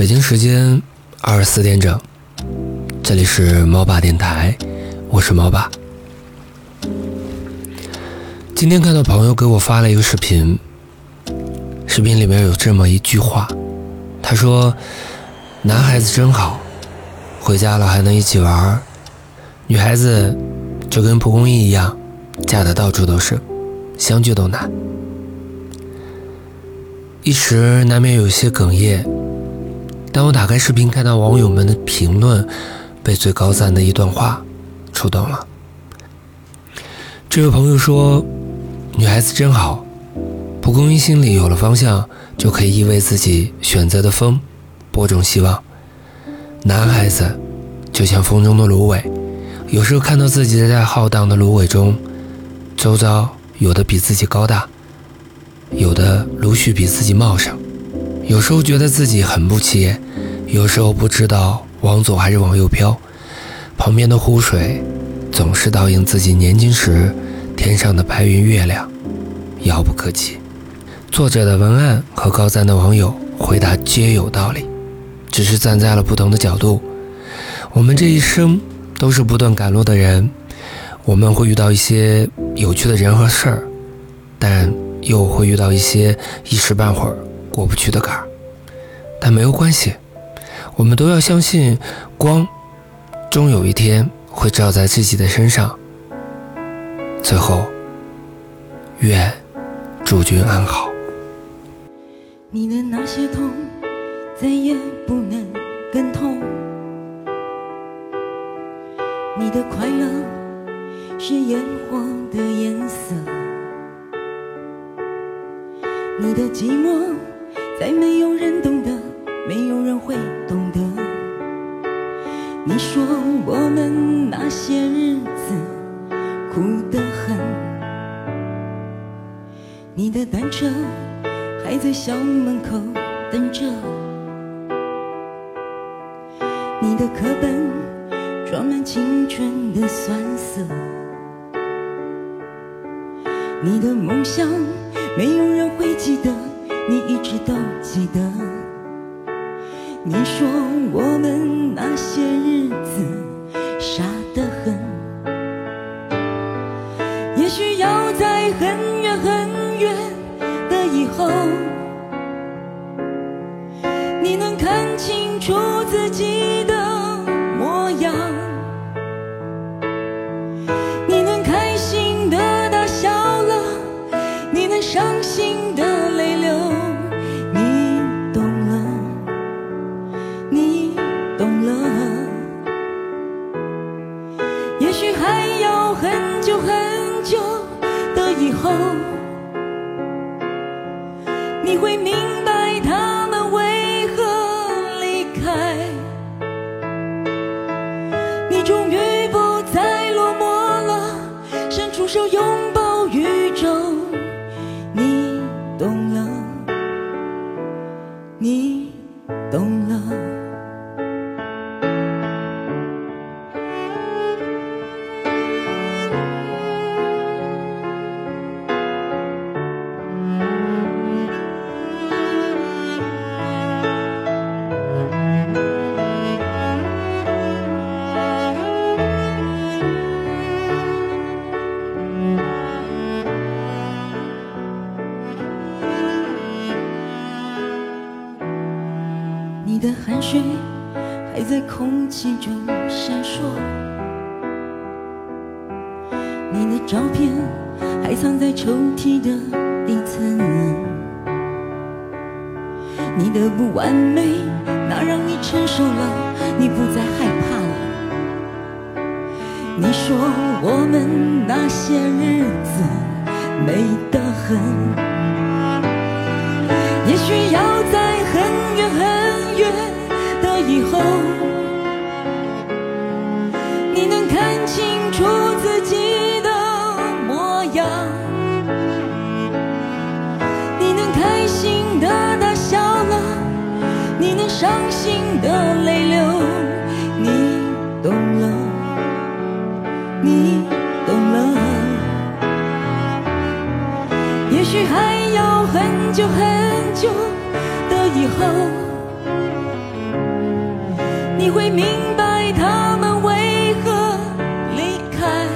北京时间二十四点整，这里是猫爸电台，我是猫爸。今天看到朋友给我发了一个视频，视频里面有这么一句话，他说：“男孩子真好，回家了还能一起玩；女孩子就跟蒲公英一样，嫁的到处都是，相聚都难。”一时难免有些哽咽。当我打开视频，看到网友们的评论，被最高赞的一段话触动了。这位朋友说：“女孩子真好，蒲公英心里有了方向，就可以依偎自己选择的风，播种希望。男孩子就像风中的芦苇，有时候看到自己在浩荡的芦苇中，周遭有的比自己高大。”有的芦絮比自己茂盛，有时候觉得自己很不起眼，有时候不知道往左还是往右飘。旁边的湖水总是倒映自己年轻时天上的白云月亮，遥不可及。作者的文案和高赞的网友回答皆有道理，只是站在了不同的角度。我们这一生都是不断赶路的人，我们会遇到一些有趣的人和事儿，但。又会遇到一些一时半会儿过不去的坎儿，但没有关系，我们都要相信光，终有一天会照在自己的身上。最后，愿诸君安好。你的那些痛，再也不能更痛。你的快乐，是烟火的颜色。你的寂寞，再没有人懂得，没有人会懂得。你说我们那些日子苦得很，你的单车还在校门口等着，你的课本装满青春的酸涩，你的梦想。没有人会记得，你一直都记得。你说我们那些日子傻得很，也许要在很远很远的以后，你能看清楚自己还有很久很久的以后，你会明白他们为何离开。你终于不再落寞了，伸出手拥抱宇宙。你懂了，你懂汗水还在空气中闪烁，你的照片还藏在抽屉的底层，你的不完美那让你承受了，你不再害怕了。你说我们那些日子美得很，也许要懂了。也许还要很久很久的以后。你会明白他们为何离开。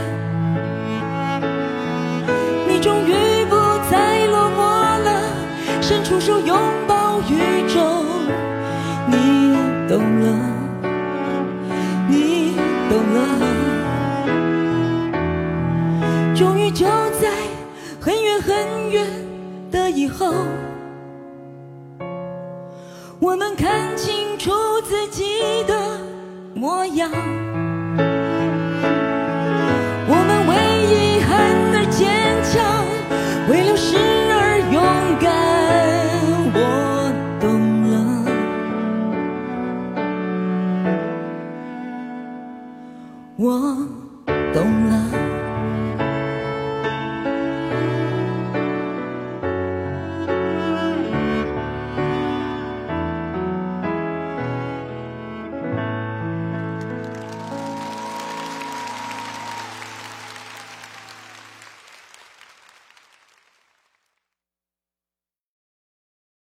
你终于不再落寞了，伸出手拥抱宇宙。你懂了，很远的以后我们看清楚自己的模样。我们为遗憾而坚强为流逝而勇敢我懂了。我懂了。